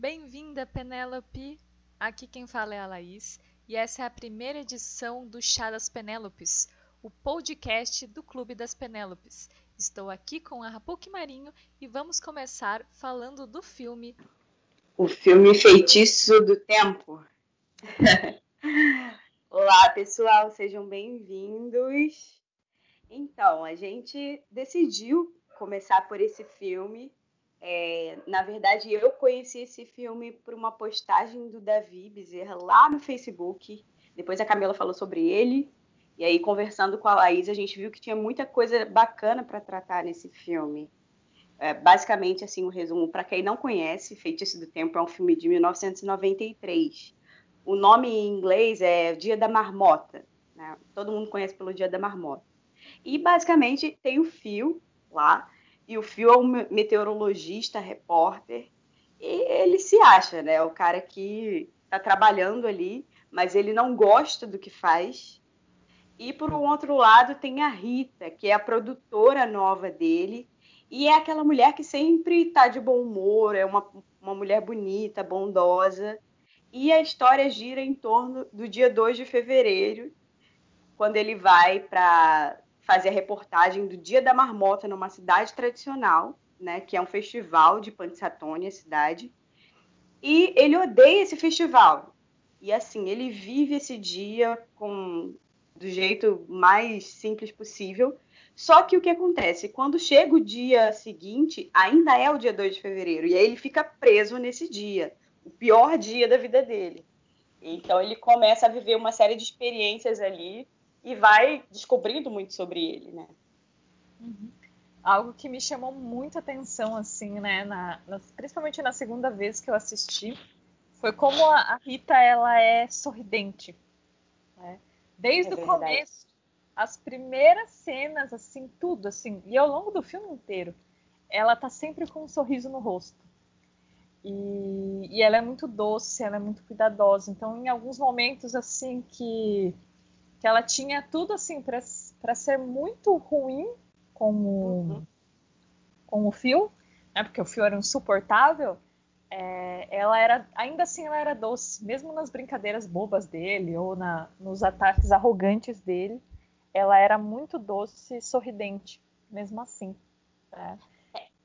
Bem-vinda, Penélope! Aqui quem fala é a Laís e essa é a primeira edição do Chá das Penélopes, o podcast do Clube das Penélopes. Estou aqui com a Rapuque Marinho e vamos começar falando do filme. O filme Feitiço do Tempo. Olá, pessoal, sejam bem-vindos. Então, a gente decidiu começar por esse filme. É, na verdade, eu conheci esse filme por uma postagem do Davi Bezerra lá no Facebook. Depois a Camila falou sobre ele. E aí, conversando com a Laís, a gente viu que tinha muita coisa bacana para tratar nesse filme. É, basicamente, assim, um resumo, para quem não conhece, Feitiço do Tempo é um filme de 1993. O nome em inglês é Dia da Marmota. Né? Todo mundo conhece pelo Dia da Marmota. E basicamente tem o Fio lá, e o Fio é um meteorologista, repórter, e ele se acha, né? O cara que está trabalhando ali, mas ele não gosta do que faz. E por um outro lado tem a Rita, que é a produtora nova dele, e é aquela mulher que sempre está de bom humor, é uma, uma mulher bonita, bondosa, e a história gira em torno do dia 2 de fevereiro, quando ele vai para fazer a reportagem do Dia da Marmota numa cidade tradicional, né, que é um festival de Pantsatone, a cidade. E ele odeia esse festival. E assim, ele vive esse dia com do jeito mais simples possível. Só que o que acontece? Quando chega o dia seguinte, ainda é o dia 2 de fevereiro, e aí ele fica preso nesse dia o pior dia da vida dele. Então ele começa a viver uma série de experiências ali e vai descobrindo muito sobre ele, né? Uhum. Algo que me chamou muita atenção, assim, né, na, na, principalmente na segunda vez que eu assisti, foi como a, a Rita ela é sorridente. Né? Desde é o começo, as primeiras cenas, assim, tudo, assim, e ao longo do filme inteiro, ela tá sempre com um sorriso no rosto. E, e, ela é muito doce, ela é muito cuidadosa. Então, em alguns momentos, assim, que, que ela tinha tudo, assim, para ser muito ruim com o, uhum. com o Phil, né, porque o Phil era insuportável, é, ela era, ainda assim, ela era doce. Mesmo nas brincadeiras bobas dele ou na, nos ataques arrogantes dele, ela era muito doce e sorridente, mesmo assim. Né?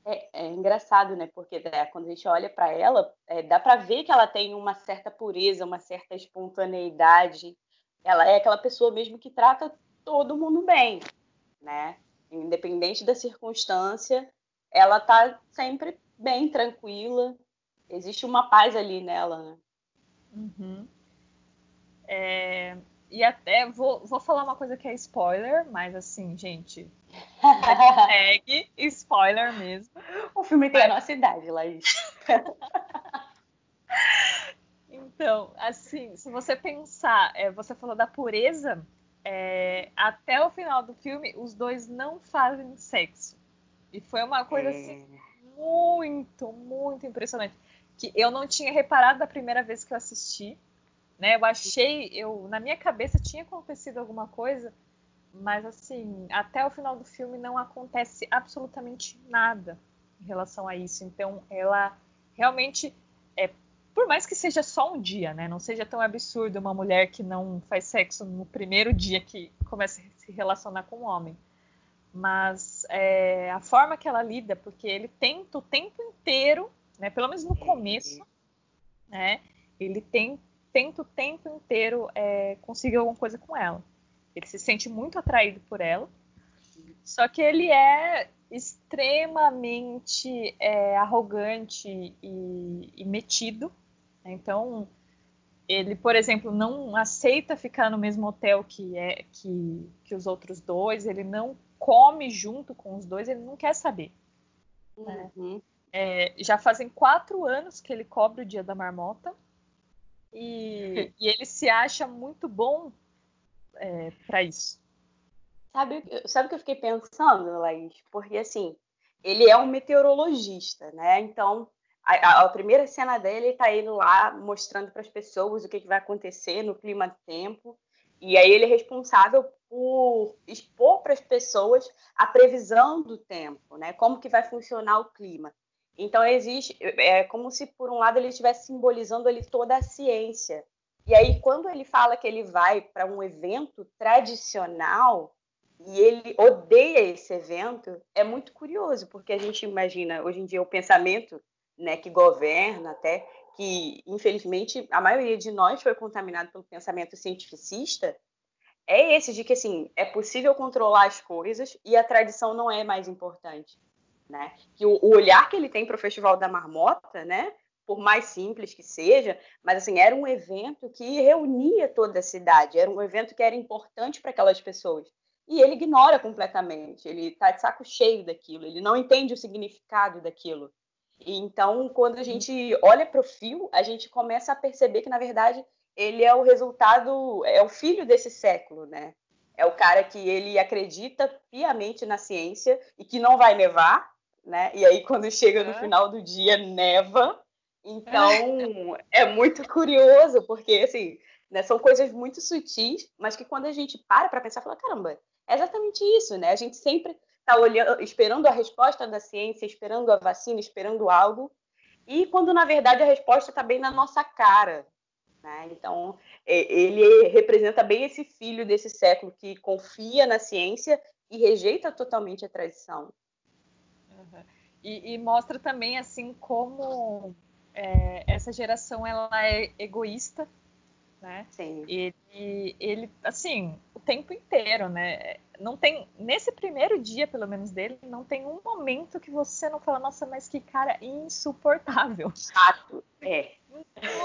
É, é, engraçado, né? Porque né, quando a gente olha para ela, é, dá para ver que ela tem uma certa pureza, uma certa espontaneidade. Ela é aquela pessoa mesmo que trata todo mundo bem, né? Independente da circunstância, ela tá sempre bem tranquila. Existe uma paz ali nela, né? Uhum. É, e até vou, vou falar uma coisa que é spoiler, mas assim, gente, segue spoiler mesmo. O filme tem a nossa idade, Laís. então, assim, se você pensar, é, você falou da pureza, é, até o final do filme, os dois não fazem sexo. E foi uma coisa assim, é... assim muito, muito impressionante. Que eu não tinha reparado da primeira vez que eu assisti. Né? Eu achei, eu na minha cabeça tinha acontecido alguma coisa, mas assim, até o final do filme não acontece absolutamente nada em relação a isso. Então, ela realmente é por mais que seja só um dia, né? Não seja tão absurdo uma mulher que não faz sexo no primeiro dia que começa a se relacionar com um homem. Mas é, a forma que ela lida, porque ele tenta o tempo inteiro, né? Pelo menos no começo, né? Ele tem tenta o tempo inteiro é, conseguir alguma coisa com ela. Ele se sente muito atraído por ela. Só que ele é extremamente é, arrogante e, e metido. Então, ele, por exemplo, não aceita ficar no mesmo hotel que, é, que, que os outros dois, ele não come junto com os dois, ele não quer saber. Né? Uhum. É, já fazem quatro anos que ele cobre o dia da marmota e, e ele se acha muito bom é, para isso. Sabe, sabe o que eu fiquei pensando, Laís? Porque assim, ele é um meteorologista, né? Então, a, a, primeira cena dele está ele lá mostrando para as pessoas o que, que vai acontecer no clima do tempo. E aí ele é responsável por expor para as pessoas a previsão do tempo, né? Como que vai funcionar o clima. Então existe, é como se por um lado ele estivesse simbolizando ali toda a ciência. E aí quando ele fala que ele vai para um evento tradicional e ele odeia esse evento, é muito curioso, porque a gente imagina hoje em dia o pensamento, né, que governa até que infelizmente a maioria de nós foi contaminado pelo pensamento cientificista, é esse de que assim, é possível controlar as coisas e a tradição não é mais importante né? Que o, o olhar que ele tem para o Festival da Marmota, né? Por mais simples que seja, mas assim era um evento que reunia toda a cidade, era um evento que era importante para aquelas pessoas. E ele ignora completamente, ele está de saco cheio daquilo, ele não entende o significado daquilo. Então, quando a gente olha para o fio, a gente começa a perceber que, na verdade, ele é o resultado, é o filho desse século, né? É o cara que ele acredita piamente na ciência e que não vai nevar, né? E aí quando chega no final do dia neva. Então é muito curioso porque assim, né, são coisas muito sutis, mas que quando a gente para para pensar, fala caramba, é exatamente isso, né? A gente sempre está olhando, esperando a resposta da ciência, esperando a vacina, esperando algo, e quando na verdade a resposta está bem na nossa cara. Né? Então, ele representa bem esse filho desse século que confia na ciência e rejeita totalmente a tradição. E, e mostra também assim como é, essa geração ela é egoísta, né? Sim. Ele, ele, assim, o tempo inteiro, né? Não tem nesse primeiro dia, pelo menos dele, não tem um momento que você não fala, nossa, mas que cara insuportável. Chato, é.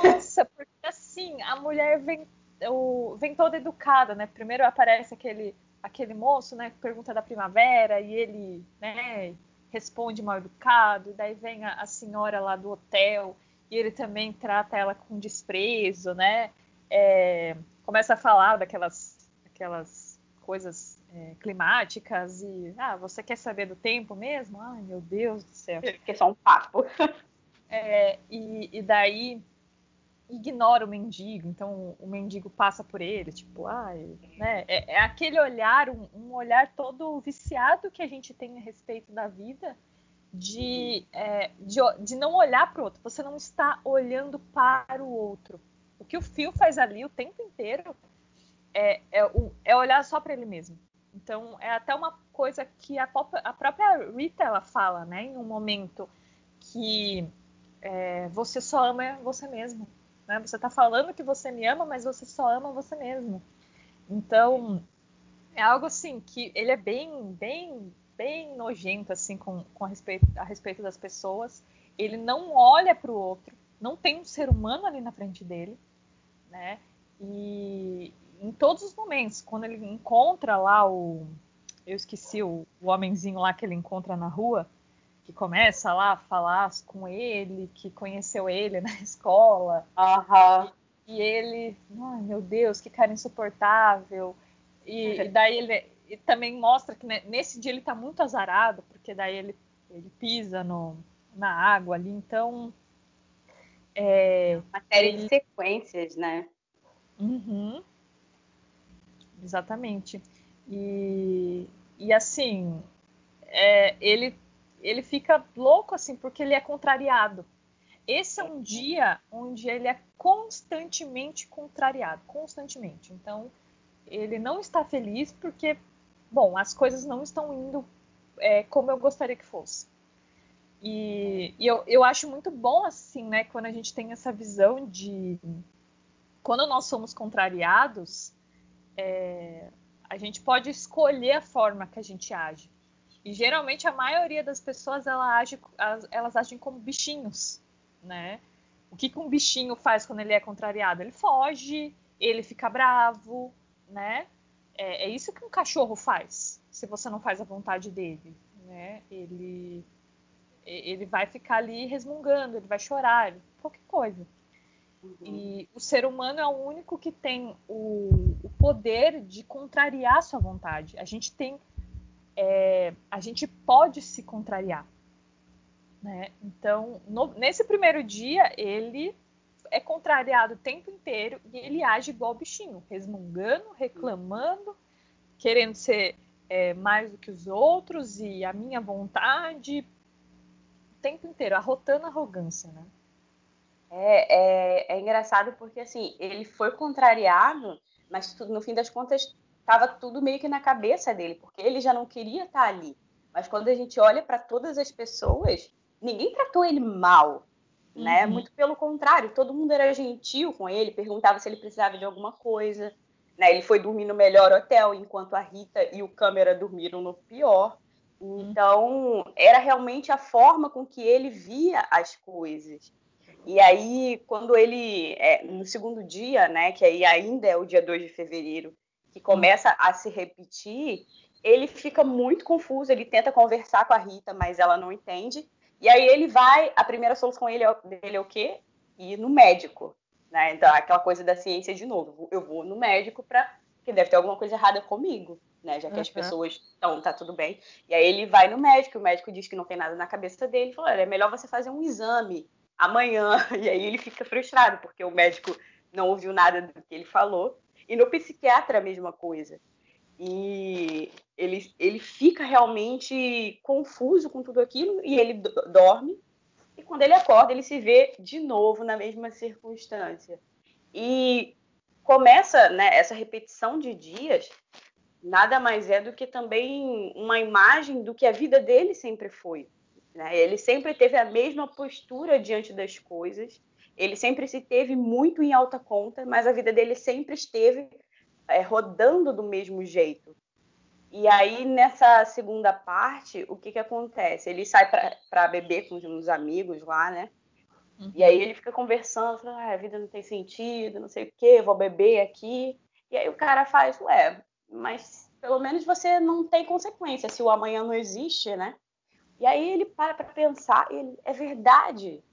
Nossa, porque assim, a mulher vem, o, vem toda educada, né? Primeiro aparece aquele aquele moço, né, que pergunta da primavera e ele, né, responde mal educado, daí vem a, a, senhora lá do hotel e ele também trata ela com desprezo, né? É, começa a falar daquelas aquelas coisas é, climáticas e ah, você quer saber do tempo mesmo? Ai, meu Deus do céu. Que é só um papo. É, e, e daí ignora o mendigo, então o mendigo passa por ele, tipo, ah, né? É, é aquele olhar, um, um, olhar todo viciado que a gente tem a respeito da vida, de, é, de, de, não olhar para o outro, você não está olhando para o outro. O que o Phil faz ali o tempo inteiro é, é, é olhar só para ele mesmo. Então, é até uma coisa que a, a própria Rita ela fala, né, em um momento que é, você só ama você mesmo né? Você está falando que você me ama, mas você só ama você mesmo. Então, é algo assim que ele é bem, bem, bem nojento assim com, com a, respeito, a respeito das pessoas. Ele não olha para o outro, não tem um ser humano ali na frente dele, né? E em todos os momentos, quando ele encontra lá o, eu esqueci o, o homenzinho lá que ele encontra na rua, que começa lá a falar com ele, que conheceu ele na escola. Uhum. E, e, ele, ai meu Deus, que cara insuportável. E, e daí ele e também mostra que né, nesse dia ele tá muito azarado, porque daí ele, ele pisa no, na água ali, então. É, Uma série de sequências, né? Uhum. Exatamente. E, e assim, é, ele ele fica louco assim porque ele é contrariado. Esse é um dia onde ele é constantemente contrariado, constantemente. Então, ele não está feliz porque, bom, as coisas não estão indo é, como eu gostaria que fosse. E, e eu, eu acho muito bom, assim, né, quando a gente tem essa visão de. Quando nós somos contrariados, é, a gente pode escolher a forma que a gente age. E geralmente a maioria das pessoas ela age, elas agem como bichinhos, né? O que, que um bichinho faz quando ele é contrariado? Ele foge, ele fica bravo, né? É, é isso que um cachorro faz, se você não faz a vontade dele, né? Ele, ele vai ficar ali resmungando, ele vai chorar, qualquer coisa. Uhum. E o ser humano é o único que tem o, o poder de contrariar a sua vontade. A gente tem é, a gente pode se contrariar. Né? Então, no, nesse primeiro dia, ele é contrariado o tempo inteiro e ele age igual bichinho, resmungando, reclamando, querendo ser é, mais do que os outros e a minha vontade. Tempo inteiro, arrotando arrogância, né? É, é, é engraçado porque, assim, ele foi contrariado, mas no fim das contas estava tudo meio que na cabeça dele, porque ele já não queria estar ali. Mas quando a gente olha para todas as pessoas, ninguém tratou ele mal, né? Uhum. Muito pelo contrário, todo mundo era gentil com ele, perguntava se ele precisava de alguma coisa. Né? Ele foi dormir no melhor hotel, enquanto a Rita e o câmera dormiram no pior. Então, era realmente a forma com que ele via as coisas. E aí, quando ele, é, no segundo dia, né, que aí ainda é o dia 2 de fevereiro, que começa a se repetir, ele fica muito confuso, ele tenta conversar com a Rita, mas ela não entende. E aí ele vai, a primeira solução dele é, dele é o quê? Ir no médico. Né? Então, aquela coisa da ciência de novo. Eu vou no médico para que deve ter alguma coisa errada comigo, né? Já que uhum. as pessoas estão, tá tudo bem. E aí ele vai no médico, o médico diz que não tem nada na cabeça dele, falou: é melhor você fazer um exame amanhã. E aí ele fica frustrado, porque o médico não ouviu nada do que ele falou. E no psiquiatra a mesma coisa. E ele, ele fica realmente confuso com tudo aquilo e ele dorme. E quando ele acorda, ele se vê de novo na mesma circunstância. E começa né, essa repetição de dias, nada mais é do que também uma imagem do que a vida dele sempre foi. Né? Ele sempre teve a mesma postura diante das coisas, ele sempre se teve muito em alta conta, mas a vida dele sempre esteve é, rodando do mesmo jeito. E aí, nessa segunda parte, o que, que acontece? Ele sai para beber com uns amigos lá, né? Uhum. E aí ele fica conversando, ah, a vida não tem sentido, não sei o quê, vou beber aqui. E aí o cara faz, ué, mas pelo menos você não tem consequência se o amanhã não existe, né? E aí ele para para pensar, ele, é verdade,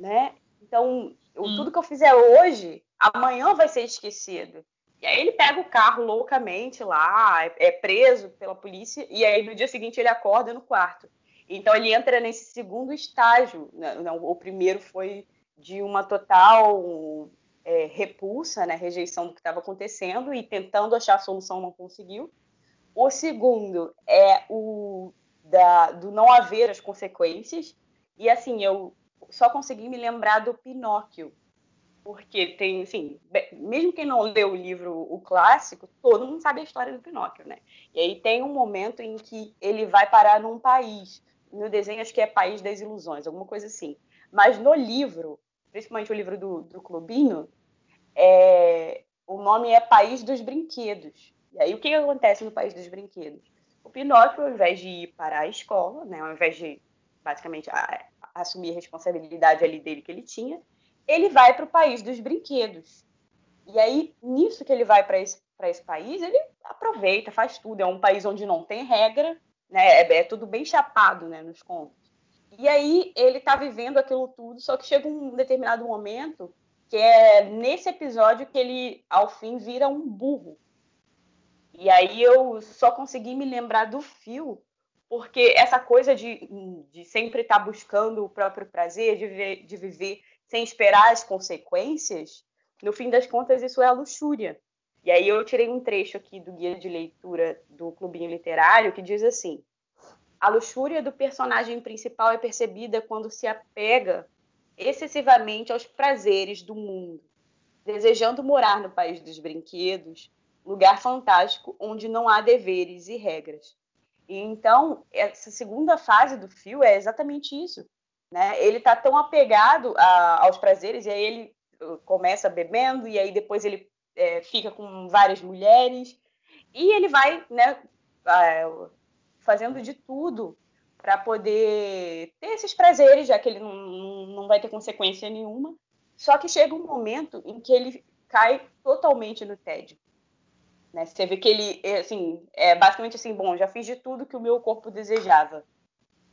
né? Então, hum. tudo que eu fizer hoje, amanhã vai ser esquecido. E aí ele pega o carro loucamente lá, é, é preso pela polícia, e aí no dia seguinte ele acorda no quarto. Então ele entra nesse segundo estágio. Né? o primeiro foi de uma total é, repulsa, né, rejeição do que estava acontecendo e tentando achar a solução não conseguiu. O segundo é o da, do não haver as consequências. E assim, eu só consegui me lembrar do Pinóquio, porque tem, assim, mesmo quem não leu o livro, o clássico, todo mundo sabe a história do Pinóquio, né? E aí tem um momento em que ele vai parar num país, no desenho acho que é País das Ilusões, alguma coisa assim. Mas no livro, principalmente o livro do, do Clubinho, é, o nome é País dos Brinquedos. E aí o que, que acontece no País dos Brinquedos? O Pinóquio, ao invés de ir para a escola, né, ao invés de basicamente a, a assumir a responsabilidade ali dele que ele tinha, ele vai para o país dos brinquedos. E aí, nisso que ele vai para esse, esse país, ele aproveita, faz tudo. É um país onde não tem regra, né? É, é tudo bem chapado né, nos contos. E aí ele está vivendo aquilo tudo, só que chega um determinado momento que é nesse episódio que ele, ao fim, vira um burro. E aí eu só consegui me lembrar do fio, porque essa coisa de, de sempre estar tá buscando o próprio prazer, de de viver sem esperar as consequências, no fim das contas, isso é a luxúria. E aí eu tirei um trecho aqui do guia de leitura do Clubinho Literário que diz assim: a luxúria do personagem principal é percebida quando se apega excessivamente aos prazeres do mundo, desejando morar no país dos brinquedos, lugar fantástico onde não há deveres e regras. E então, essa segunda fase do fio é exatamente isso. Né? Ele está tão apegado a, aos prazeres, e aí ele uh, começa bebendo, e aí depois ele é, fica com várias mulheres, e ele vai né, fazendo de tudo para poder ter esses prazeres, já que ele não, não vai ter consequência nenhuma. Só que chega um momento em que ele cai totalmente no tédio. Né? Você vê que ele, é, assim, é basicamente assim, bom, já fiz de tudo que o meu corpo desejava.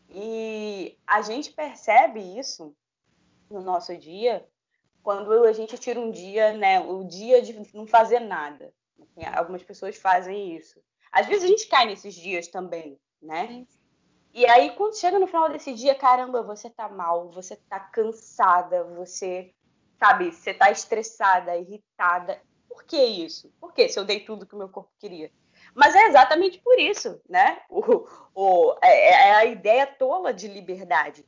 E a gente percebe isso no nosso dia quando a gente tira um dia, né, o dia de não fazer nada. Algumas pessoas fazem isso. Às vezes a gente cai nesses dias também, né? E aí quando chega no final desse dia, caramba, você tá mal, você tá cansada, você, sabe, você tá estressada, irritada. Por que isso? Por que se eu dei tudo que o meu corpo queria? Mas é exatamente por isso, né? O, o, é, é, é a ideia tola de liberdade.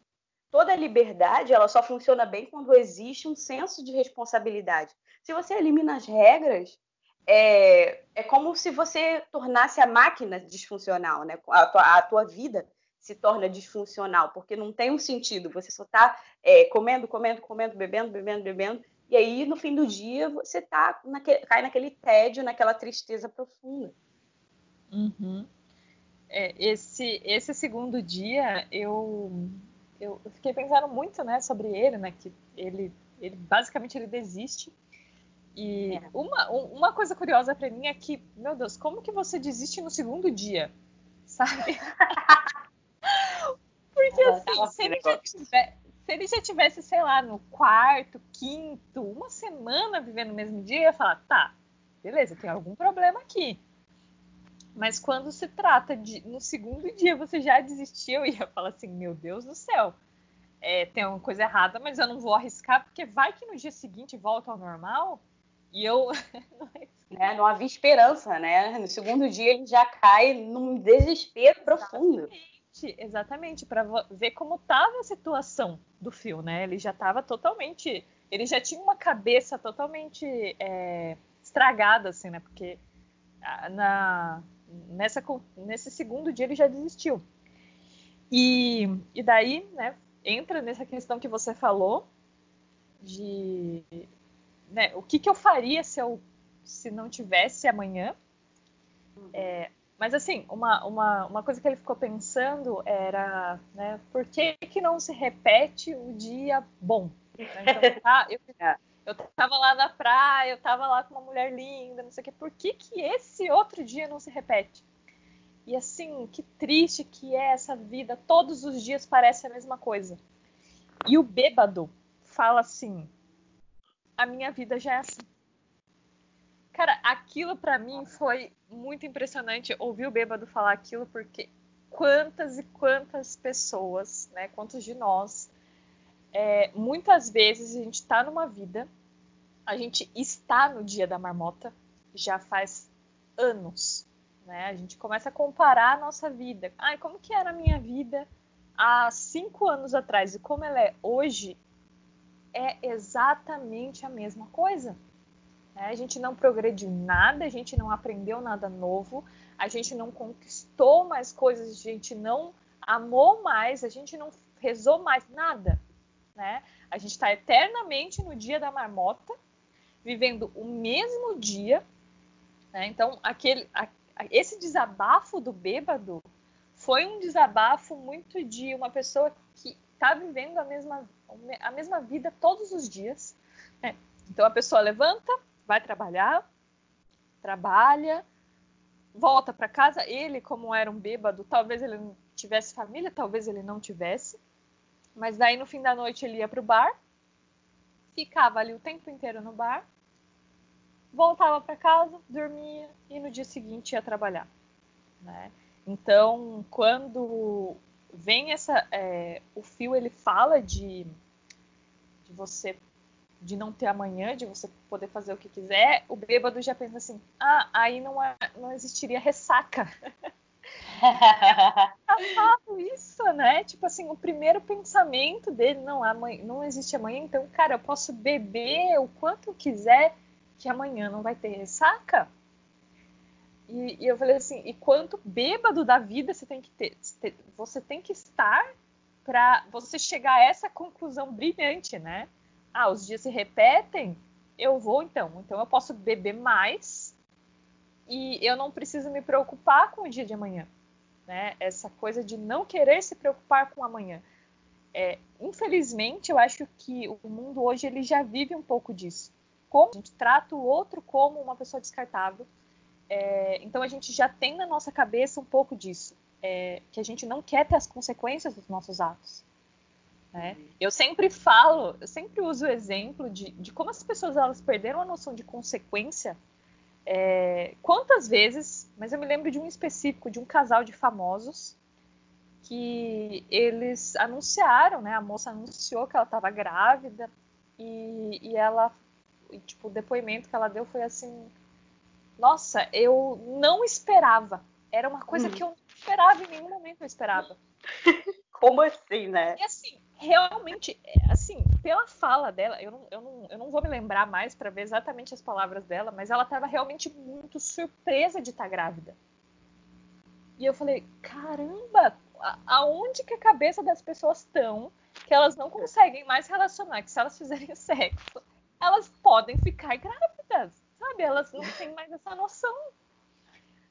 toda liberdade ela só funciona bem quando existe um senso de responsabilidade. Se você elimina as regras, é, é como se você tornasse a máquina disfuncional, né? A tua, a tua vida se torna disfuncional, porque não tem um sentido. Você só está é, comendo, comendo, comendo, bebendo, bebendo, bebendo, e aí no fim do dia você tá naquele, cai naquele tédio, naquela tristeza profunda. Uhum. É, esse, esse segundo dia eu, eu fiquei pensando muito né, sobre ele, né? Que ele, ele basicamente ele desiste e é. uma, uma coisa curiosa para mim é que, meu Deus, como que você desiste no segundo dia? Sabe? Porque assim, se ele, já tiver, se ele já tivesse, sei lá, no quarto, quinto, uma semana vivendo no mesmo dia, eu ia falar, tá, beleza, tem algum problema aqui. Mas quando se trata de no segundo dia você já desistiu, eu ia falar assim, meu Deus do céu, é, tem uma coisa errada, mas eu não vou arriscar, porque vai que no dia seguinte volta ao normal. E eu. né, não havia esperança, né? No segundo dia ele já cai num desespero profundo. Exatamente, para ver como estava a situação do fio, né? Ele já estava totalmente. Ele já tinha uma cabeça totalmente é, estragada, assim, né? Porque na, nessa, nesse segundo dia ele já desistiu. E, e daí, né, entra nessa questão que você falou de né, o que, que eu faria se eu se não tivesse amanhã. Uhum. É, mas assim, uma, uma, uma coisa que ele ficou pensando era, né, por que, que não se repete o dia bom? Então, tá, eu, é. eu tava lá na praia, eu tava lá com uma mulher linda, não sei o quê. Por que, que esse outro dia não se repete? E assim, que triste que é essa vida. Todos os dias parece a mesma coisa. E o bêbado fala assim: a minha vida já é assim. Cara, aquilo para mim foi muito impressionante ouvir o bêbado falar aquilo, porque quantas e quantas pessoas, né, quantos de nós, é, muitas vezes a gente está numa vida, a gente está no dia da marmota já faz anos, né? A gente começa a comparar a nossa vida. Ai, como que era a minha vida há cinco anos atrás e como ela é hoje? É exatamente a mesma coisa. Né? A gente não progrediu nada, a gente não aprendeu nada novo, a gente não conquistou mais coisas, a gente não amou mais, a gente não rezou mais nada. Né? A gente está eternamente no dia da marmota, vivendo o mesmo dia. Né? Então, aquele, a, esse desabafo do bêbado foi um desabafo muito de uma pessoa que está vivendo a mesma, a mesma vida todos os dias. Né? Então a pessoa levanta, vai trabalhar, trabalha, volta para casa. Ele, como era um bêbado, talvez ele não tivesse família, talvez ele não tivesse. Mas daí no fim da noite ele ia para o bar, ficava ali o tempo inteiro no bar, voltava para casa, dormia e no dia seguinte ia trabalhar. Né? Então, quando vem essa. É, o fio ele fala de, de você de não ter amanhã, de você poder fazer o que quiser, o bêbado já pensa assim, ah, aí não, é, não existiria ressaca. é isso, né? Tipo assim, o primeiro pensamento dele, não, amanhã, não existe amanhã, então, cara, eu posso beber o quanto quiser, que amanhã não vai ter ressaca. E, e, eu falei assim, e quanto bêbado da vida você tem que ter, você tem que estar para você chegar a essa conclusão brilhante, né? Ah, os dias se repetem, eu vou então, então eu posso beber mais e eu não preciso me preocupar com o dia de amanhã, né? Essa coisa de não querer se preocupar com amanhã. É, infelizmente, eu acho que o mundo hoje ele já vive um pouco disso. Como a gente trata o outro como uma pessoa descartável, é, então a gente já tem na nossa cabeça um pouco disso, é, que a gente não quer ter as consequências dos nossos atos. Né? Eu sempre falo, eu sempre uso o exemplo de, de como as pessoas elas perderam a noção de consequência. É, quantas vezes, mas eu me lembro de um específico, de um casal de famosos, que eles anunciaram, né? A moça anunciou que ela estava grávida e, e ela, e, tipo, o depoimento que ela deu foi assim: nossa, eu não esperava. Era uma coisa hum. que eu não esperava em nenhum momento eu esperava. Como assim, né? E assim, realmente, assim, pela fala dela, eu não, eu não, eu não vou me lembrar mais para ver exatamente as palavras dela, mas ela estava realmente muito surpresa de estar tá grávida. E eu falei, caramba, aonde que a cabeça das pessoas estão que elas não conseguem mais relacionar, que se elas fizerem sexo, elas podem ficar grávidas, sabe? Elas não têm mais essa noção.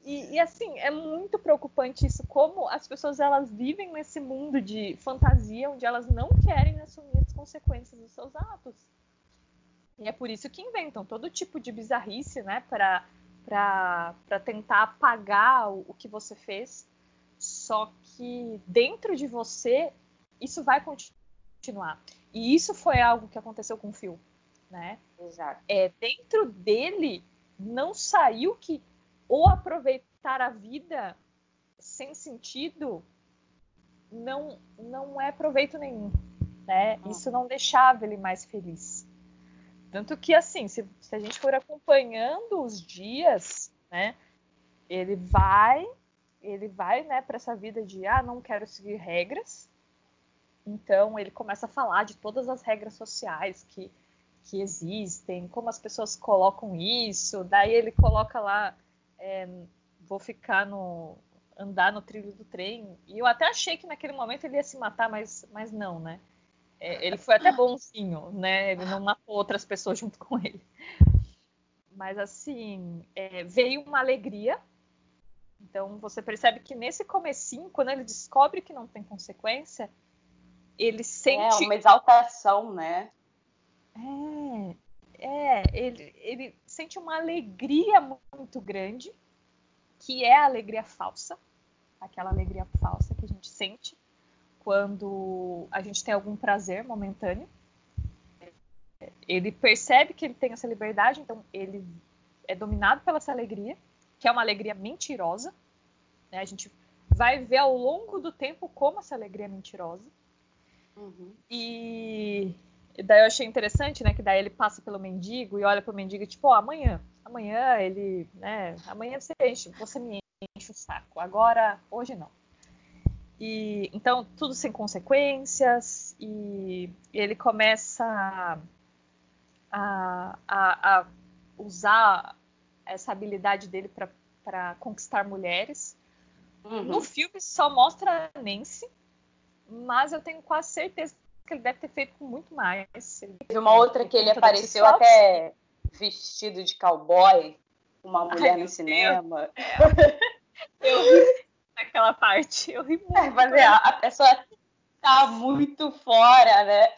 E, e, assim, é muito preocupante isso, como as pessoas elas vivem nesse mundo de fantasia onde elas não querem assumir as consequências dos seus atos. E é por isso que inventam todo tipo de bizarrice, né, para tentar apagar o, o que você fez. Só que dentro de você, isso vai continuar. E isso foi algo que aconteceu com o Phil, né? Exato. É, dentro dele não saiu que ou aproveitar a vida sem sentido não não é proveito nenhum, né? Isso não deixava ele mais feliz. Tanto que assim, se, se a gente for acompanhando os dias, né? Ele vai, ele vai, né, para essa vida de ah, não quero seguir regras. Então ele começa a falar de todas as regras sociais que que existem, como as pessoas colocam isso. Daí ele coloca lá é, vou ficar no andar no trilho do trem. E eu até achei que naquele momento ele ia se matar, mas, mas não, né? É, ele foi até bonzinho, né? Ele não matou outras pessoas junto com ele. Mas assim, é, veio uma alegria. Então você percebe que nesse comecinho, quando ele descobre que não tem consequência, ele sente. É uma exaltação, né? É, é, ele, ele sente uma alegria muito grande, que é a alegria falsa, aquela alegria falsa que a gente sente quando a gente tem algum prazer momentâneo. Ele percebe que ele tem essa liberdade, então ele é dominado pela essa alegria, que é uma alegria mentirosa. Né? A gente vai ver ao longo do tempo como essa alegria é mentirosa. Uhum. E e daí eu achei interessante, né? Que daí ele passa pelo mendigo e olha pro mendigo, tipo, oh, amanhã, amanhã ele, né? Amanhã você enche, você me enche o saco. Agora, hoje não. E então tudo sem consequências e, e ele começa a, a, a, usar essa habilidade dele para conquistar mulheres. Uhum. No filme só mostra a Nancy, mas eu tenho quase certeza que ele deve ter feito com muito mais. Teve uma outra que ele apareceu até vestido de cowboy, uma mulher Ai, no cinema. Eu ri naquela parte, eu ri muito. É, mas é, a pessoa tá muito fora, né?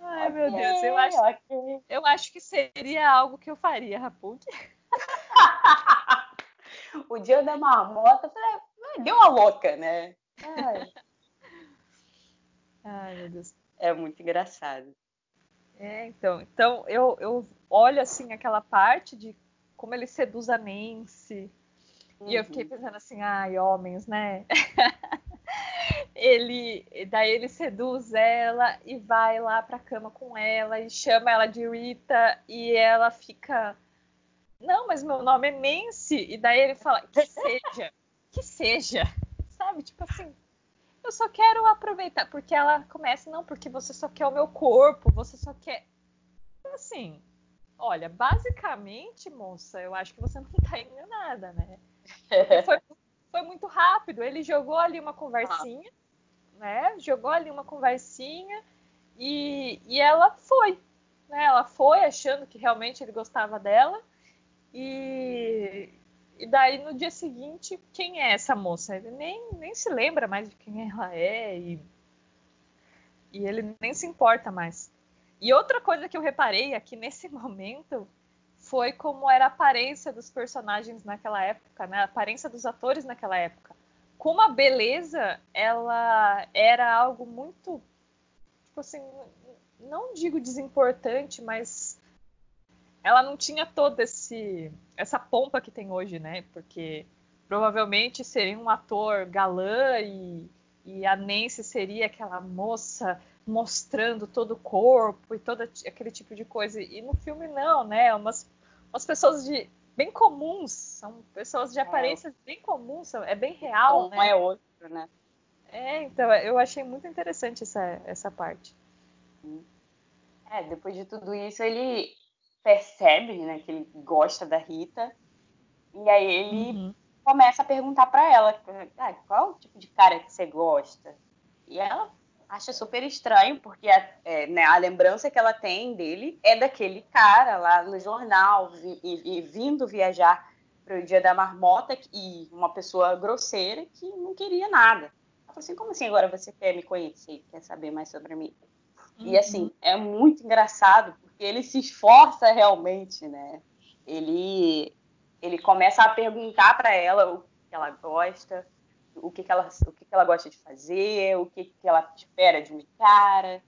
Ai, meu okay, Deus, eu acho, okay. eu acho que seria algo que eu faria, Rapud. o dia da marmota, deu uma louca, né? Ai. Ai, meu Deus. É muito engraçado. É, então, então eu, eu olho assim aquela parte de como ele seduz a Nancy. Uhum. E eu fiquei uhum. pensando assim, ai, homens, né? ele daí ele seduz ela e vai lá pra cama com ela e chama ela de Rita e ela fica não, mas meu nome é Nancy e daí ele fala que seja, que seja, sabe? Tipo assim, eu só quero aproveitar, porque ela começa, não, porque você só quer o meu corpo, você só quer. Assim, olha, basicamente, moça, eu acho que você não tá enganada, né? Foi, foi muito rápido. Ele jogou ali uma conversinha, né? Jogou ali uma conversinha e, e ela foi. Né? Ela foi achando que realmente ele gostava dela. E, e daí no dia seguinte, quem é essa moça? Ele nem, nem se lembra mais de quem ela é e, e ele nem se importa mais. E outra coisa que eu reparei aqui nesse momento foi como era a aparência dos personagens naquela época, né? A aparência dos atores naquela época. Como a beleza, ela era algo muito, tipo assim, não digo desimportante, mas ela não tinha toda esse essa pompa que tem hoje, né? Porque provavelmente seria um ator galã e, e a Nancy seria aquela moça mostrando todo o corpo e todo aquele tipo de coisa. E no filme não, né? Umas, umas pessoas de bem comuns, são pessoas de aparências é. bem comuns, é bem real, um né? é outro, né? É, então, eu achei muito interessante essa, essa parte. É, depois de tudo isso, ele percebe, né, que ele gosta da Rita. E aí ele uhum. começa a perguntar para ela, ah, qual é o tipo de cara que você gosta? E ela acha super estranho, porque a, é, né, a lembrança que ela tem dele é daquele cara lá no jornal, vi, e, e vindo viajar para o dia da marmota, e uma pessoa grosseira que não queria nada. Ela falou assim, como assim agora você quer me conhecer, quer saber mais sobre mim? Uhum. E assim, é muito engraçado, ele se esforça realmente, né? Ele, ele começa a perguntar para ela o que ela gosta, o que, que ela, o que, que ela gosta de fazer, o que, que ela espera de um cara.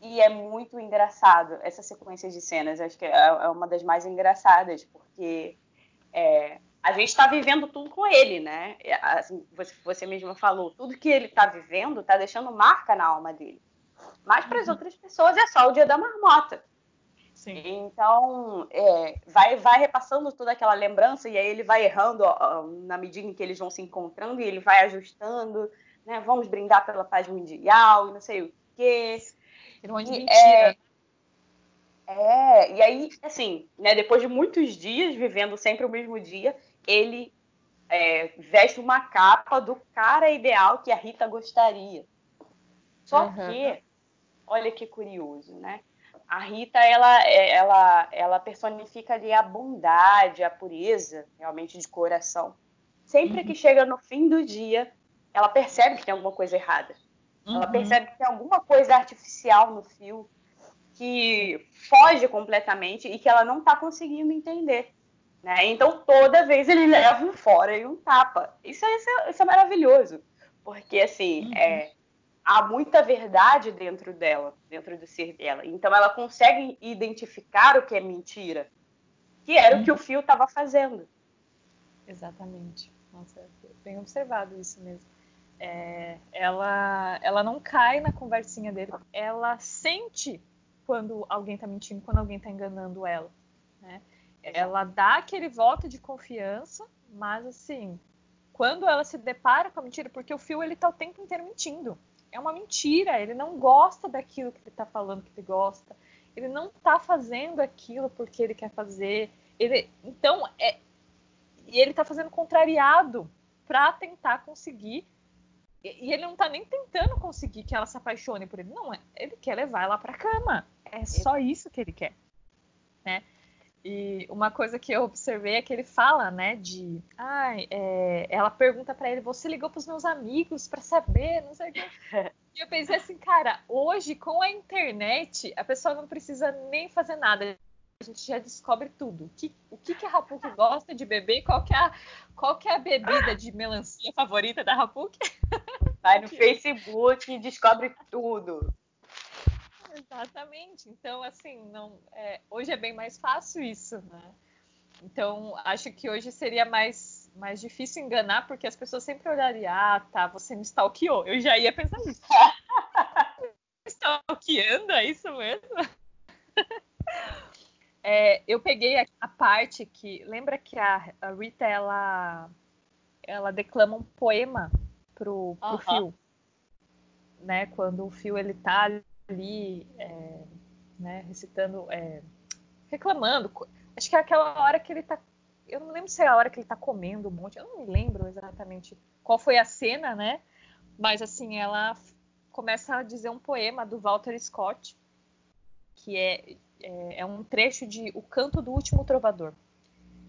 E é muito engraçado essa sequência de cenas. Acho que é, é uma das mais engraçadas, porque é, a gente está vivendo tudo com ele, né? É, assim, você, você mesma falou, tudo que ele está vivendo está deixando marca na alma dele. Mas para as uhum. outras pessoas é só o dia da marmota. Sim. Então, é, vai, vai repassando toda aquela lembrança e aí ele vai errando ó, na medida em que eles vão se encontrando e ele vai ajustando, né? Vamos brindar pela paz mundial e não sei o quê. Virou de mentira. É, é, e aí, assim, né, depois de muitos dias, vivendo sempre o mesmo dia, ele é, veste uma capa do cara ideal que a Rita gostaria. Só uhum. que, olha que curioso, né? A Rita ela, é, ela, ela personifica ali a bondade, a pureza, realmente de coração. Sempre uhum. que chega no fim do dia, ela percebe que tem alguma coisa errada. Uhum. Ela percebe que tem alguma coisa artificial no fio que foge completamente e que ela não está conseguindo entender. Né? Então, toda vez ele leva um fora e um tapa. Isso, é, isso, é, isso é maravilhoso. Porque, assim, uhum. é, há muita verdade dentro dela, dentro do ser dela. Então ela consegue identificar o que é mentira, que era o que o Fio estava fazendo. Exatamente. Nossa, bem observado isso mesmo. É, ela, ela não cai na conversinha dele. Ela sente quando alguém está mentindo, quando alguém está enganando ela. Né? Ela dá aquele voto de confiança, mas assim, quando ela se depara com a mentira, porque o Fio ele tá o tempo inteiro mentindo é uma mentira. Ele não gosta daquilo que ele está falando que ele gosta. Ele não está fazendo aquilo porque ele quer fazer. Ele, então, é, e ele está fazendo contrariado para tentar conseguir. E, e ele não está nem tentando conseguir que ela se apaixone por ele. Não, é, ele quer levar ela para cama. É só isso que ele quer, né? E uma coisa que eu observei é que ele fala, né, de, ai, é, ela pergunta para ele, você ligou para os meus amigos para saber, não sei o que. E eu pensei assim, cara, hoje com a internet a pessoa não precisa nem fazer nada, a gente já descobre tudo. O que, o que, que a Rapuk gosta de beber, qual que é a, qual que é a bebida de melancia favorita da Rapuk? Vai no Facebook e descobre tudo. Exatamente. Então, assim, não, é, hoje é bem mais fácil isso, né? Então, acho que hoje seria mais, mais difícil enganar, porque as pessoas sempre olhariam, ah, tá, você me stalkeou. Eu já ia pensar nisso. Stalkeando, é isso mesmo? é, eu peguei a, a, parte que. Lembra que a, a, Rita ela, ela declama um poema pro, pro uh -huh. Phil? Né? Quando o Phil ele tá ali, é, né, recitando, é, reclamando. Acho que é aquela hora que ele tá. Eu não lembro se é a hora que ele tá comendo um monte, eu não me lembro exatamente qual foi a cena, né? Mas assim, ela começa a dizer um poema do Walter Scott, que é, é, é um trecho de O Canto do Último Trovador,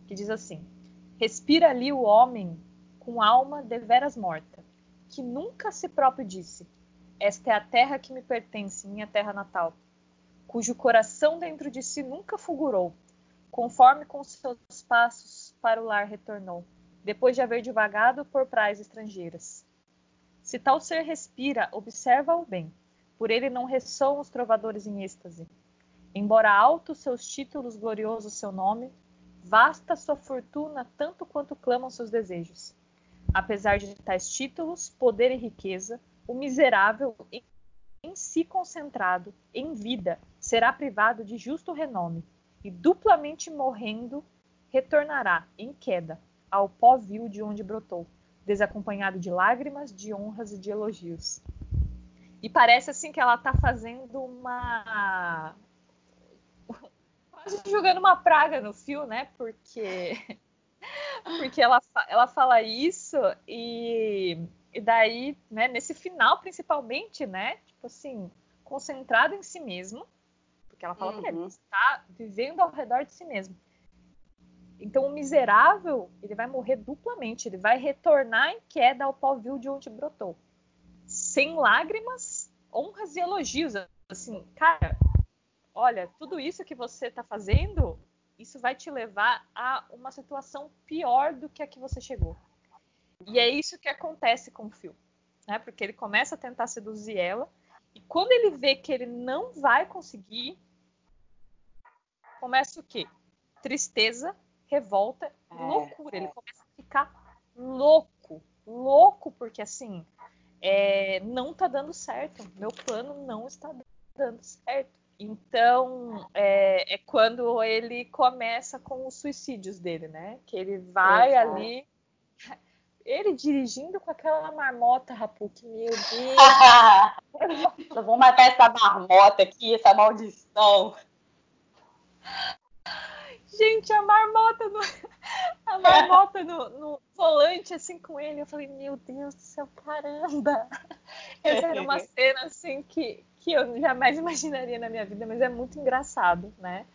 que diz assim: Respira ali o homem com alma deveras morta, que nunca se próprio disse esta é a terra que me pertence, minha terra natal, cujo coração dentro de si nunca fulgurou, conforme com seus passos para o lar retornou, depois de haver divagado por praias estrangeiras. Se tal ser respira, observa-o bem, por ele não ressoam os trovadores em êxtase. Embora alto seus títulos, glorioso seu nome, vasta sua fortuna tanto quanto clamam seus desejos. Apesar de tais títulos, poder e riqueza, o miserável em, si concentrado, em vida, será privado de justo renome, e duplamente morrendo, retornará em queda ao pó vil de onde brotou, desacompanhado de lágrimas, de honras e de elogios. E parece assim que ela tá fazendo uma quase jogando uma praga no fio, né? Porque porque ela, ela fala isso e, e daí, né, nesse final principalmente, né, tipo assim, concentrado em si mesmo, porque ela fala uhum. pra ele, você tá vivendo ao redor de si mesmo. Então o miserável, ele vai morrer duplamente, ele vai retornar em queda ao pó vil de onde brotou. Sem lágrimas, honras e elogios. Assim, cara, olha, tudo isso que você tá fazendo, isso vai te levar a uma situação pior do que a que você chegou. E é isso que acontece com o Phil, né? Porque ele começa a tentar seduzir ela, e quando ele vê que ele não vai conseguir, começa o quê? Tristeza, revolta, é, loucura. Ele começa a ficar louco, louco, porque assim, é, não tá dando certo. Meu plano não está dando certo. Então, é, é, quando ele começa com os suicídios dele, né? Que ele vai ali. Ele dirigindo com aquela marmota, Rapuque, meu Deus. Eu vou matar essa marmota aqui, essa maldição. Gente, a marmota no, a marmota no, no, volante, assim, com ele. Eu falei, meu Deus do céu, caramba! Essa era uma cena, assim, que, que eu jamais imaginaria na minha vida, mas é muito engraçado, né?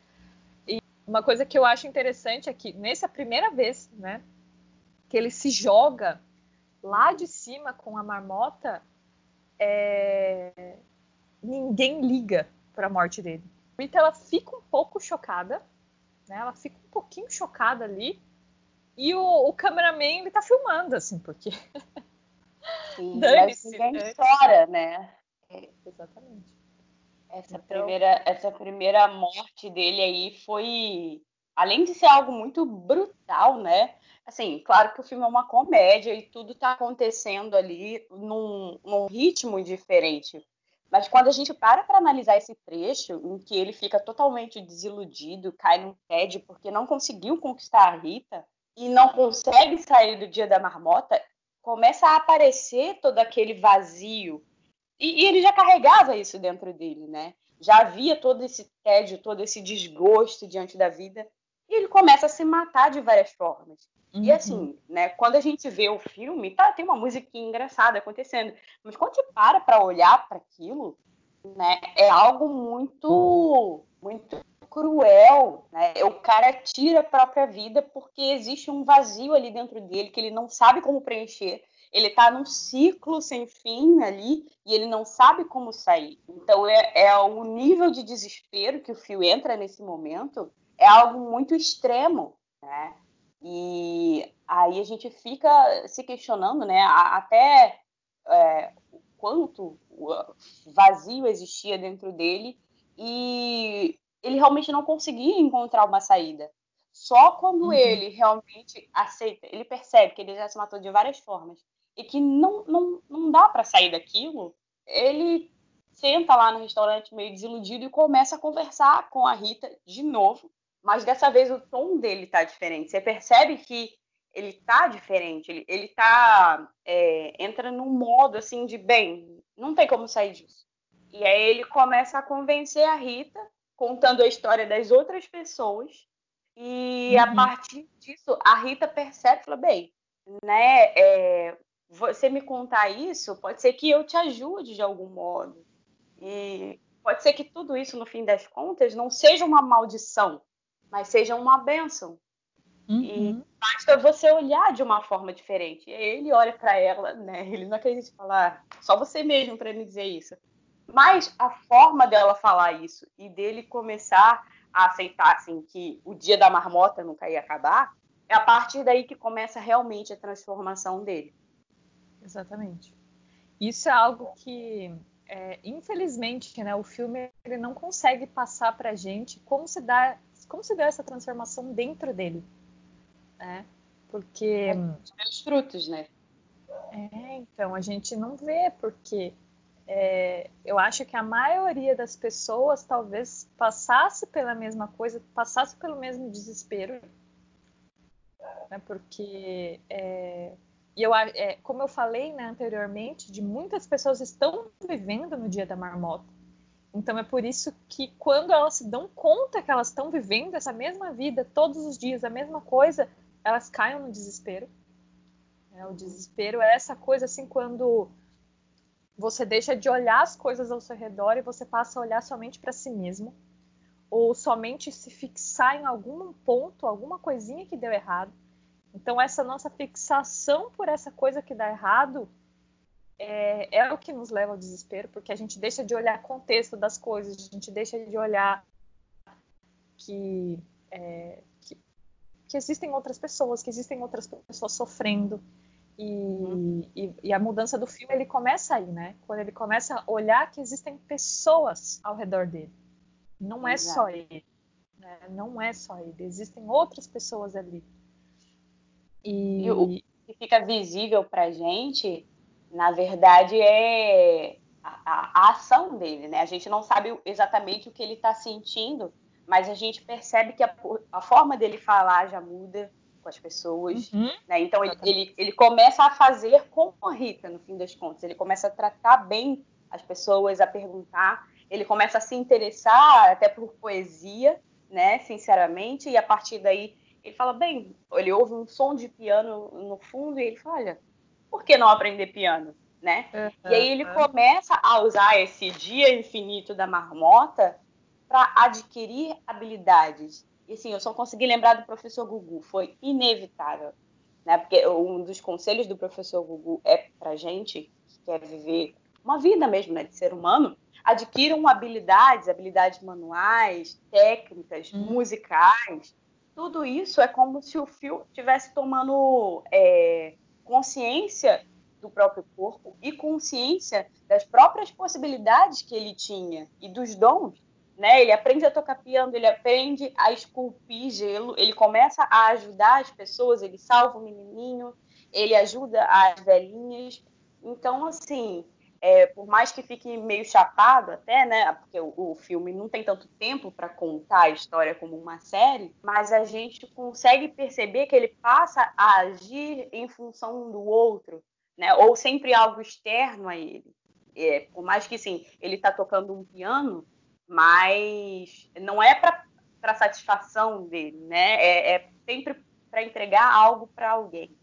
E uma coisa que eu acho interessante é que, nessa primeira vez, né, que ele se joga lá de cima com a marmota, é... ninguém liga para a morte dele. Rita, ela fica um pouco chocada, né? Ela fica um pouquinho chocada ali. E o, o cameraman, ele tá filmando, assim, porque. Ninguém né? chora, né? Exatamente. Essa, então... primeira, essa primeira morte dele aí foi. Além de ser algo muito brutal, né? Assim, claro que o filme é uma comédia e tudo tá acontecendo ali num, num ritmo diferente. Mas quando a gente para para analisar esse trecho, em que ele fica totalmente desiludido, cai num tédio porque não conseguiu conquistar a Rita e não consegue sair do dia da marmota, começa a aparecer todo aquele vazio. E, e ele já carregava isso dentro dele, né? Já havia todo esse tédio, todo esse desgosto diante da vida. E ele começa a se matar de várias formas. Uhum. E assim, né, quando a gente vê o filme, tá, tem uma musiquinha engraçada acontecendo, mas quando você para para olhar para aquilo, né, é algo muito muito cruel, né? O cara tira a própria vida porque existe um vazio ali dentro dele que ele não sabe como preencher. Ele está num ciclo sem fim ali e ele não sabe como sair. Então é, é o nível de desespero que o fio entra nesse momento é algo muito extremo, né? E aí a gente fica se questionando, né, até é, o quanto vazio existia dentro dele e ele realmente não conseguia encontrar uma saída. Só quando uhum. ele realmente aceita, ele percebe que ele já se matou de várias formas e que não, não, não dá para sair daquilo, ele senta lá no restaurante meio desiludido e começa a conversar com a Rita de novo mas dessa vez o tom dele tá diferente. Você percebe que ele tá diferente, ele, ele tá. É, entra num modo assim de bem, não tem como sair disso. E aí ele começa a convencer a Rita, contando a história das outras pessoas. E uhum. a partir disso, a Rita percebe, fala, bem, né, é, você me contar isso, pode ser que eu te ajude de algum modo. E pode ser que tudo isso, no fim das contas, não seja uma maldição, mas seja uma bênção. Uhum. E basta você olhar de uma forma diferente. E ele olha para ela, né? Ele não acredita falar, ah, só você mesmo para me dizer isso. Mas a forma dela falar isso e dele começar a aceitar assim que o dia da marmota nunca ia acabar, é a partir daí que começa realmente a transformação dele. Exatamente. Isso é algo que, é, infelizmente, né, o filme ele não consegue passar para gente como se dá como se deu essa transformação dentro dele, né? Porque os frutos, né? É, então a gente não vê porque é, eu acho que a maioria das pessoas talvez passasse pela mesma coisa, passasse pelo mesmo desespero, né? Porque é, e eu, é, como eu falei né, anteriormente, de muitas pessoas estão vivendo no dia da marmota. Então é por isso que quando elas se dão conta que elas estão vivendo essa mesma vida todos os dias, a mesma coisa, elas caem no desespero. É, o desespero é essa coisa assim quando você deixa de olhar as coisas ao seu redor e você passa a olhar somente para si mesmo, ou somente se fixar em algum ponto, alguma coisinha que deu errado. Então essa nossa fixação por essa coisa que dá errado é, é, o que nos leva ao desespero, porque a gente deixa de olhar o contexto das coisas, a gente deixa de olhar que, é, que, que, existem outras pessoas, que existem outras pessoas sofrendo. E, uhum. e, e, a mudança do filme ele começa aí, né? Quando ele começa a olhar que existem pessoas ao redor dele. Não é Exato. só ele. Né? Não é só ele. Existem outras pessoas ali. E, e o que fica visível pra gente na verdade, é a, a, ação dele, né? A gente não sabe exatamente o que ele está sentindo, mas a gente percebe que a, a, forma dele falar já muda com as pessoas, uhum. né? Então ele, ele, ele, começa a fazer como a Rita, no fim das contas. Ele começa a tratar bem as pessoas, a perguntar. Ele começa a se interessar até por poesia, né? Sinceramente, e a partir daí ele fala bem. Ele ouve um som de piano no fundo e ele fala, olha por que não aprender piano? Né? Uhum, e aí ele começa a usar esse dia infinito da marmota para adquirir habilidades. E assim, eu só consegui lembrar do professor Gugu, foi inevitável. Né? Porque um dos conselhos do professor Gugu é para gente que quer viver uma vida mesmo né, de ser humano, adquiram habilidades, habilidades manuais, técnicas, uhum. musicais. Tudo isso é como se o fio estivesse tomando é, consciência do próprio corpo e consciência das próprias possibilidades que ele tinha e dos dons. Né? Ele aprende a tocar piano, ele aprende a esculpir gelo, ele começa a ajudar as pessoas, ele salva o menininho, ele ajuda as velhinhas. Então, assim, é, por mais que fique meio chapado até, né? Porque o, o filme não tem tanto tempo para contar a história como uma série, mas a gente consegue perceber que ele passa a agir em função do outro, né? Ou sempre algo externo a ele. É, por mais que sim, ele está tocando um piano, mas não é para satisfação dele, né? É, é sempre para entregar algo para alguém.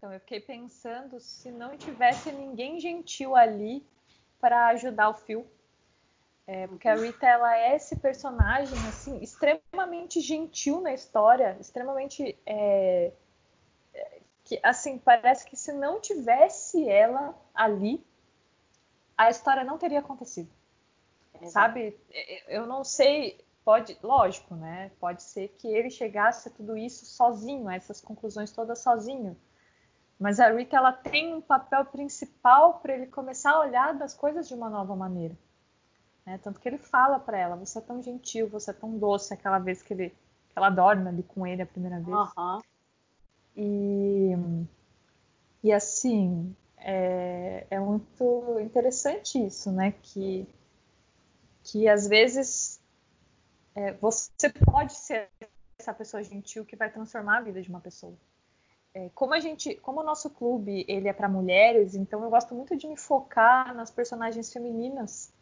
Então eu fiquei pensando se não tivesse ninguém gentil ali para ajudar o Phil. É, porque a Rita ela é esse personagem assim extremamente gentil na história, extremamente é, que assim parece que se não tivesse ela ali, a história não teria acontecido. Sabe? Eu não sei, pode, lógico, né? Pode ser que ele chegasse a tudo isso sozinho, a essas conclusões todas sozinho. Mas a Rita ela tem um papel principal para ele começar a olhar das coisas de uma nova maneira. Né? Tanto que ele fala para ela: você é tão gentil, você é tão doce, aquela vez que, ele, que ela dorme ali com ele a primeira vez. Uhum. E, e assim, é, é muito interessante isso, né? Que, que às vezes é, você pode ser essa pessoa gentil que vai transformar a vida de uma pessoa como a gente, como o nosso clube ele é para mulheres, então eu gosto muito de me focar nas personagens femininas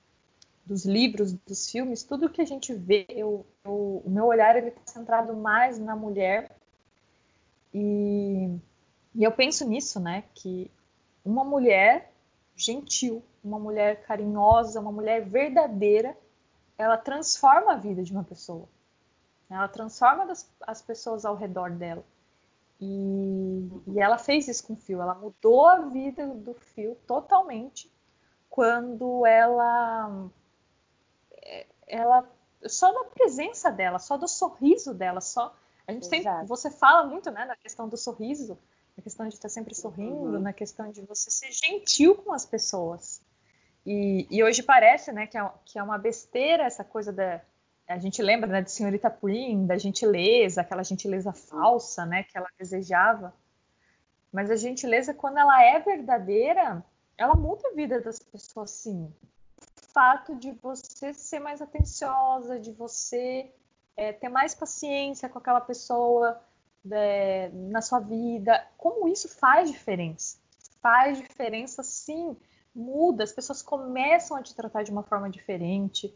dos livros, dos filmes, tudo que a gente vê, eu, eu, o meu olhar ele está centrado mais na mulher e, e eu penso nisso, né, que uma mulher gentil, uma mulher carinhosa, uma mulher verdadeira, ela transforma a vida de uma pessoa. Ela transforma das, as pessoas ao redor dela. E, e ela fez isso com o Phil, ela mudou a vida do Phil totalmente quando ela ela só da presença dela, só do sorriso dela, só a gente tem, você fala muito, né, na questão do sorriso, na questão de estar sempre sorrindo, uhum. na questão de você ser gentil com as pessoas. E, e hoje parece, né, que é, que é uma besteira essa coisa da, a gente lembra né, de Senhorita Purim, da gentileza, aquela gentileza falsa, né, que ela desejava. Mas a gentileza, quando ela é verdadeira, ela muda a vida das pessoas, sim. O fato de você ser mais atenciosa, de você é, ter mais paciência com aquela pessoa, é, na sua vida, como isso faz diferença. Faz diferença, sim, muda, as pessoas começam a te tratar de uma forma diferente.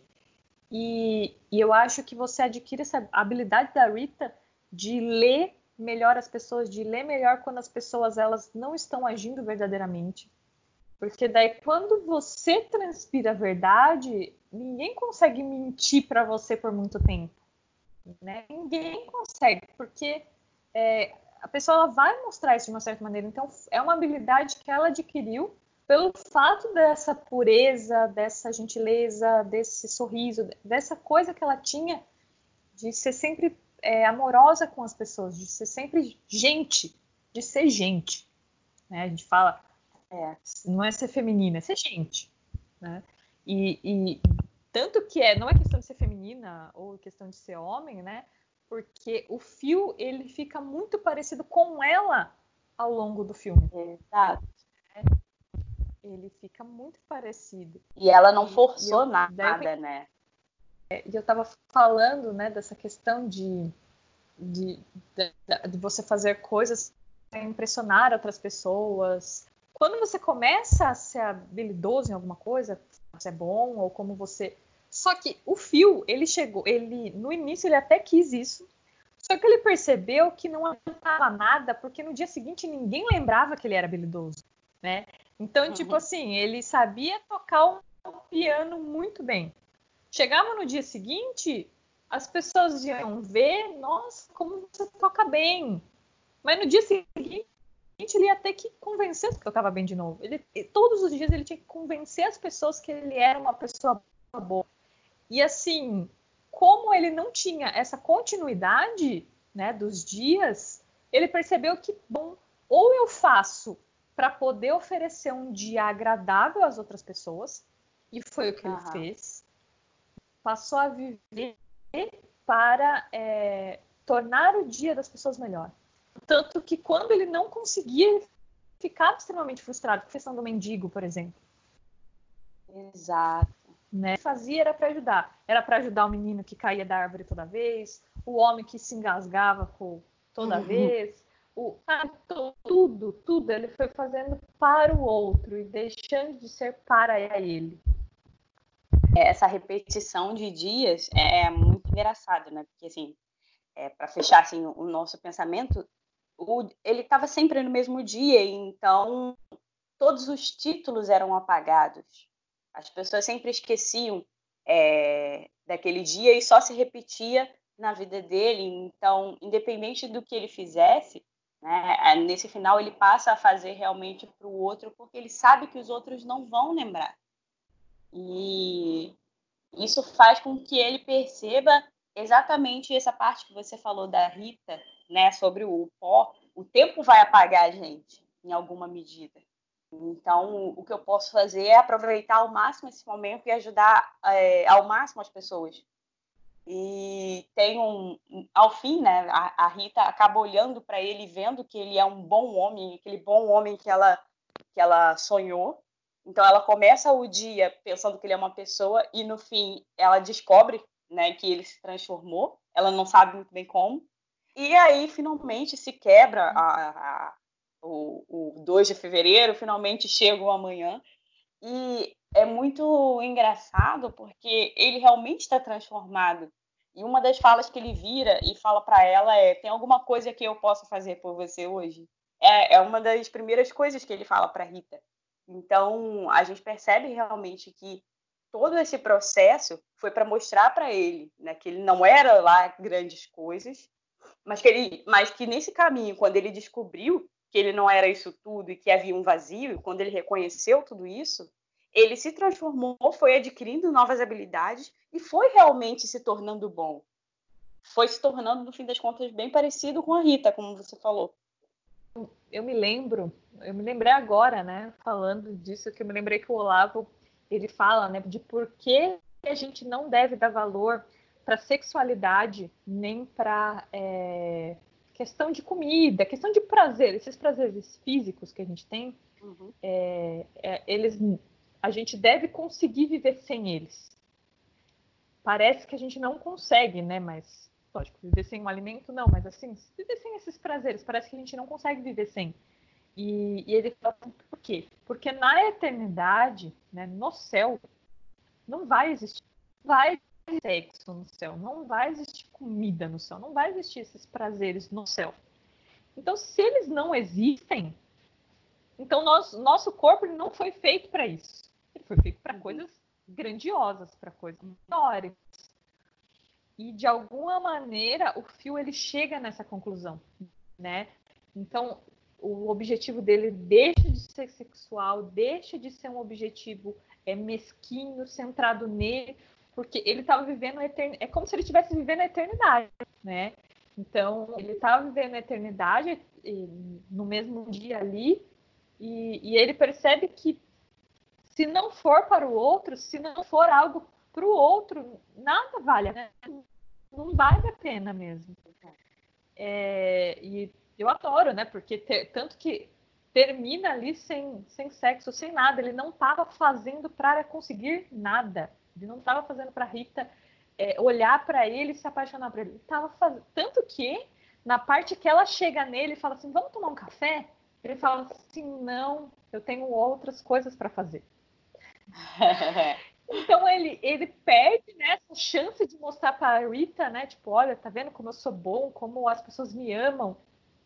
E, e eu acho que você adquire essa habilidade da Rita de ler melhor as pessoas, de ler melhor quando as pessoas elas não estão agindo verdadeiramente. Porque daí quando você transpira a verdade, ninguém consegue mentir para você por muito tempo. Né? Ninguém consegue, porque é, a pessoa vai mostrar isso de uma certa maneira. Então, é uma habilidade que ela adquiriu pelo fato dessa pureza, dessa gentileza, desse sorriso, dessa coisa que ela tinha de ser sempre é, amorosa com as pessoas, de ser sempre gente, de ser gente. Né? A gente fala, é, não é ser feminina, é ser gente. Né? E, e, tanto que é, não é questão de ser feminina ou questão de ser homem, né? Porque o fio ele fica muito parecido com ela ao longo do filme. Exato. Ele fica muito parecido. E ela não forçou eu, nada, eu, né? É, e eu estava falando, né, dessa questão de, de, de, de você fazer coisas para impressionar outras pessoas. Quando você começa a ser habilidoso em alguma coisa, se é bom ou como você. Só que o Phil, ele chegou, ele no início ele até quis isso, só que ele percebeu que não adiantava nada, porque no dia seguinte ninguém lembrava que ele era habilidoso, né? Então, uhum. tipo assim, ele sabia tocar o piano muito bem. Chegava no dia seguinte, as pessoas iam ver, nossa, como você toca bem. Mas no dia seguinte ele ia ter que convencer que tocava bem de novo. Ele, todos os dias ele tinha que convencer as pessoas que ele era uma pessoa boa. E assim, como ele não tinha essa continuidade né, dos dias, ele percebeu que, bom, ou eu faço para poder oferecer um dia agradável às outras pessoas, e foi o que ele fez. Passou a viver para é, tornar o dia das pessoas melhor. Tanto que quando ele não conseguia, ele ficava extremamente frustrado com a questão do mendigo, por exemplo. Exato. Né? Fazia era para ajudar. Era para ajudar o menino que caía da árvore toda vez, o homem que se engasgava toda uhum. vez, o tudo, tudo ele foi fazendo para o outro e deixando de ser para ele. Essa repetição de dias é muito engraçado, né? Porque assim, é, para fechar assim, o nosso pensamento, o, ele estava sempre no mesmo dia, então todos os títulos eram apagados. As pessoas sempre esqueciam é, daquele dia e só se repetia na vida dele. Então, independente do que ele fizesse, né, nesse final ele passa a fazer realmente para o outro, porque ele sabe que os outros não vão lembrar. E isso faz com que ele perceba exatamente essa parte que você falou da Rita, né, sobre o pó, o tempo vai apagar a gente em alguma medida. Então, o que eu posso fazer é aproveitar ao máximo esse momento e ajudar é, ao máximo as pessoas. E tem um, ao fim, né, a, a Rita acaba olhando para ele, vendo que ele é um bom homem, aquele bom homem que ela que ela sonhou. Então, ela começa o dia pensando que ele é uma pessoa e no fim ela descobre né, que ele se transformou. Ela não sabe muito bem como. E aí, finalmente, se quebra a, a, o, o 2 de fevereiro, finalmente chega o amanhã. E é muito engraçado porque ele realmente está transformado. E uma das falas que ele vira e fala para ela é: Tem alguma coisa que eu possa fazer por você hoje? É, é uma das primeiras coisas que ele fala para Rita. Então, a gente percebe realmente que todo esse processo foi para mostrar para ele né, que ele não era lá grandes coisas, mas que, ele, mas que nesse caminho, quando ele descobriu que ele não era isso tudo e que havia um vazio, quando ele reconheceu tudo isso, ele se transformou, foi adquirindo novas habilidades e foi realmente se tornando bom. Foi se tornando, no fim das contas, bem parecido com a Rita, como você falou. Eu me lembro, eu me lembrei agora, né, falando disso, que eu me lembrei que o Olavo ele fala né, de por que a gente não deve dar valor para sexualidade nem para é, questão de comida, questão de prazer, esses prazeres físicos que a gente tem, uhum. é, é, eles, a gente deve conseguir viver sem eles. Parece que a gente não consegue, né? Mas lógico, viver sem um alimento não, mas assim, viver sem esses prazeres, parece que a gente não consegue viver sem. E, e ele fala por quê? Porque na eternidade, né, no céu, não vai existir, vai sexo no céu, não vai existir comida no céu, não vai existir esses prazeres no céu. Então, se eles não existem, então nós, nosso corpo não foi feito para isso. Ele foi feito para uhum. coisas grandiosas, para coisas maiores. E de alguma maneira o fio ele chega nessa conclusão, né? Então o objetivo dele deixa de ser sexual, deixa de ser um objetivo é, mesquinho, centrado nele, porque ele estava vivendo a eternidade. É como se ele estivesse vivendo a eternidade, né? Então, ele estava vivendo a eternidade no mesmo dia ali, e, e, ele percebe que se não for para o outro, se não for algo para o outro, nada vale, né? Não vale a pena mesmo. É, e eu adoro, né? Porque ter, tanto que termina ali sem, sem sexo, sem nada. Ele não estava fazendo para conseguir nada. Ele não estava fazendo para Rita é, olhar para ele e se apaixonar por ele. ele tava fazendo... Tanto que, na parte que ela chega nele e fala assim: Vamos tomar um café? Ele fala assim: Não, eu tenho outras coisas para fazer. então ele, ele perde né, essa chance de mostrar para Rita, né? Tipo, olha, tá vendo como eu sou bom, como as pessoas me amam.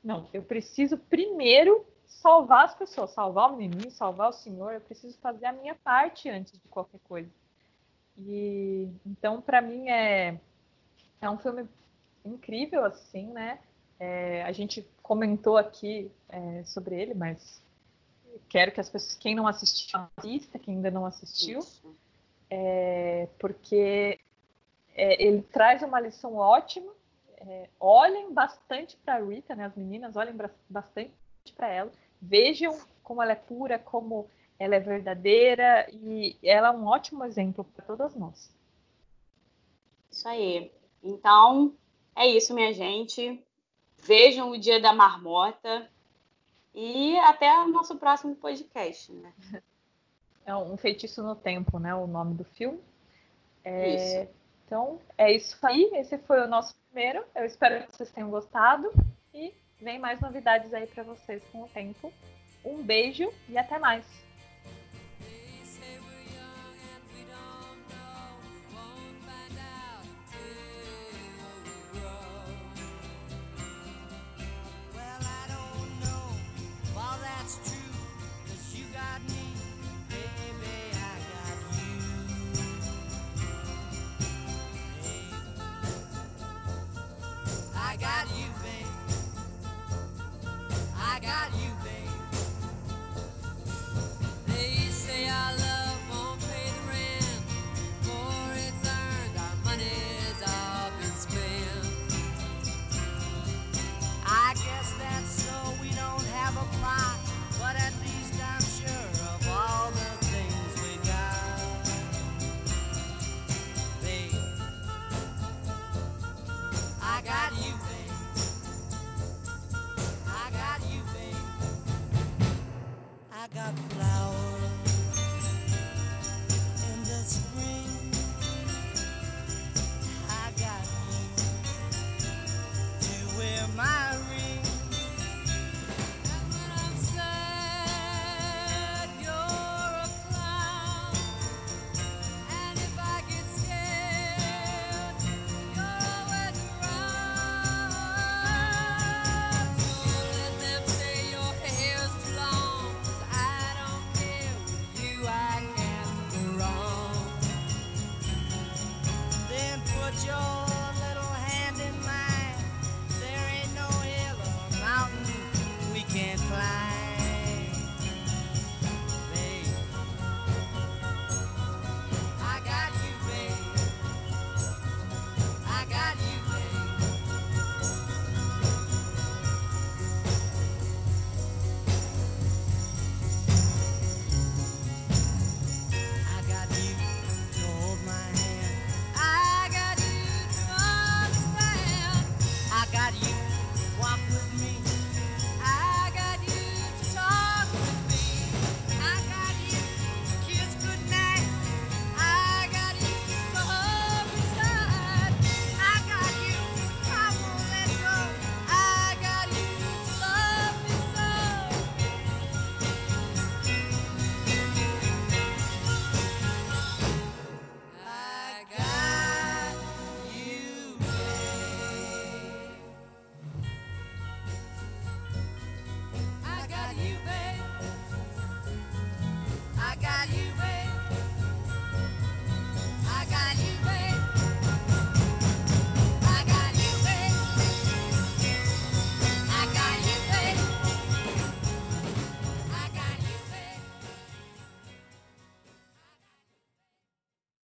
Não, eu preciso primeiro salvar as pessoas, salvar o menino, salvar o senhor, eu preciso fazer a minha parte antes de qualquer coisa. E então, para mim, é, é um filme incrível, assim, né? É, a gente comentou aqui é, sobre ele, mas quero que as pessoas, quem não assistiu, assista, quem ainda não assistiu, é, porque é, ele traz uma lição ótima. É, olhem bastante para Rita, né? As meninas olhem bastante para ela vejam como ela é pura, como ela é verdadeira e ela é um ótimo exemplo para todas nós. Isso aí. Então, é isso, minha gente. Vejam o Dia da Marmota e até o nosso próximo podcast, né? É um feitiço no tempo, né? O nome do filme. É... Isso. Então, é isso aí. Esse foi o nosso primeiro. Eu espero que vocês tenham gostado e Vem mais novidades aí para vocês com o tempo. Um beijo e até mais!